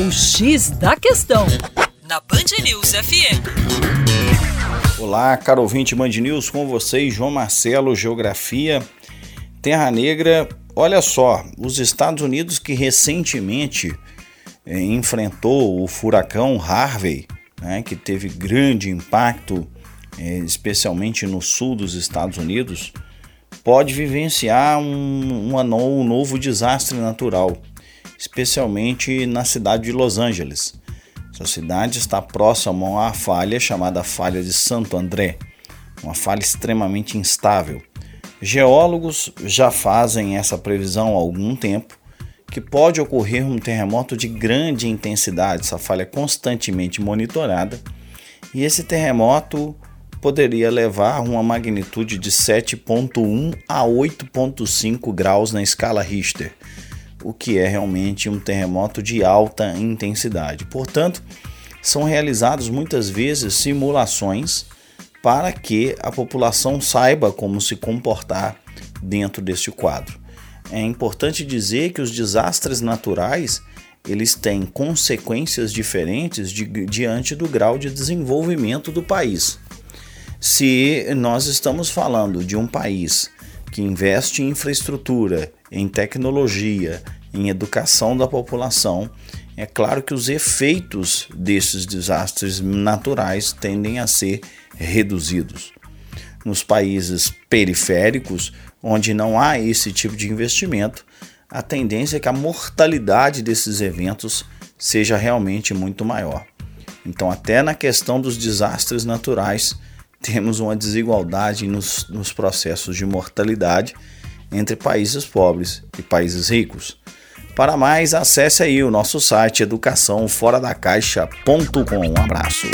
O X da Questão, na Band News FM. Olá, caro ouvinte Band News, com vocês, João Marcelo, Geografia, Terra Negra. Olha só, os Estados Unidos que recentemente eh, enfrentou o furacão Harvey, né, que teve grande impacto, eh, especialmente no sul dos Estados Unidos, pode vivenciar um, um, um novo desastre natural especialmente na cidade de Los Angeles. Essa cidade está próxima a uma falha chamada Falha de Santo André, uma falha extremamente instável. Geólogos já fazem essa previsão há algum tempo que pode ocorrer um terremoto de grande intensidade. Essa falha é constantemente monitorada e esse terremoto poderia levar uma magnitude de 7.1 a 8.5 graus na escala Richter o que é realmente um terremoto de alta intensidade. Portanto, são realizados muitas vezes simulações para que a população saiba como se comportar dentro deste quadro. É importante dizer que os desastres naturais eles têm consequências diferentes de, diante do grau de desenvolvimento do país. Se nós estamos falando de um país que investe em infraestrutura, em tecnologia, em educação da população, é claro que os efeitos desses desastres naturais tendem a ser reduzidos. Nos países periféricos, onde não há esse tipo de investimento, a tendência é que a mortalidade desses eventos seja realmente muito maior. Então, até na questão dos desastres naturais, temos uma desigualdade nos, nos processos de mortalidade entre países pobres e países ricos. Para mais, acesse aí o nosso site educaçãoforadacaixa.com. Um abraço.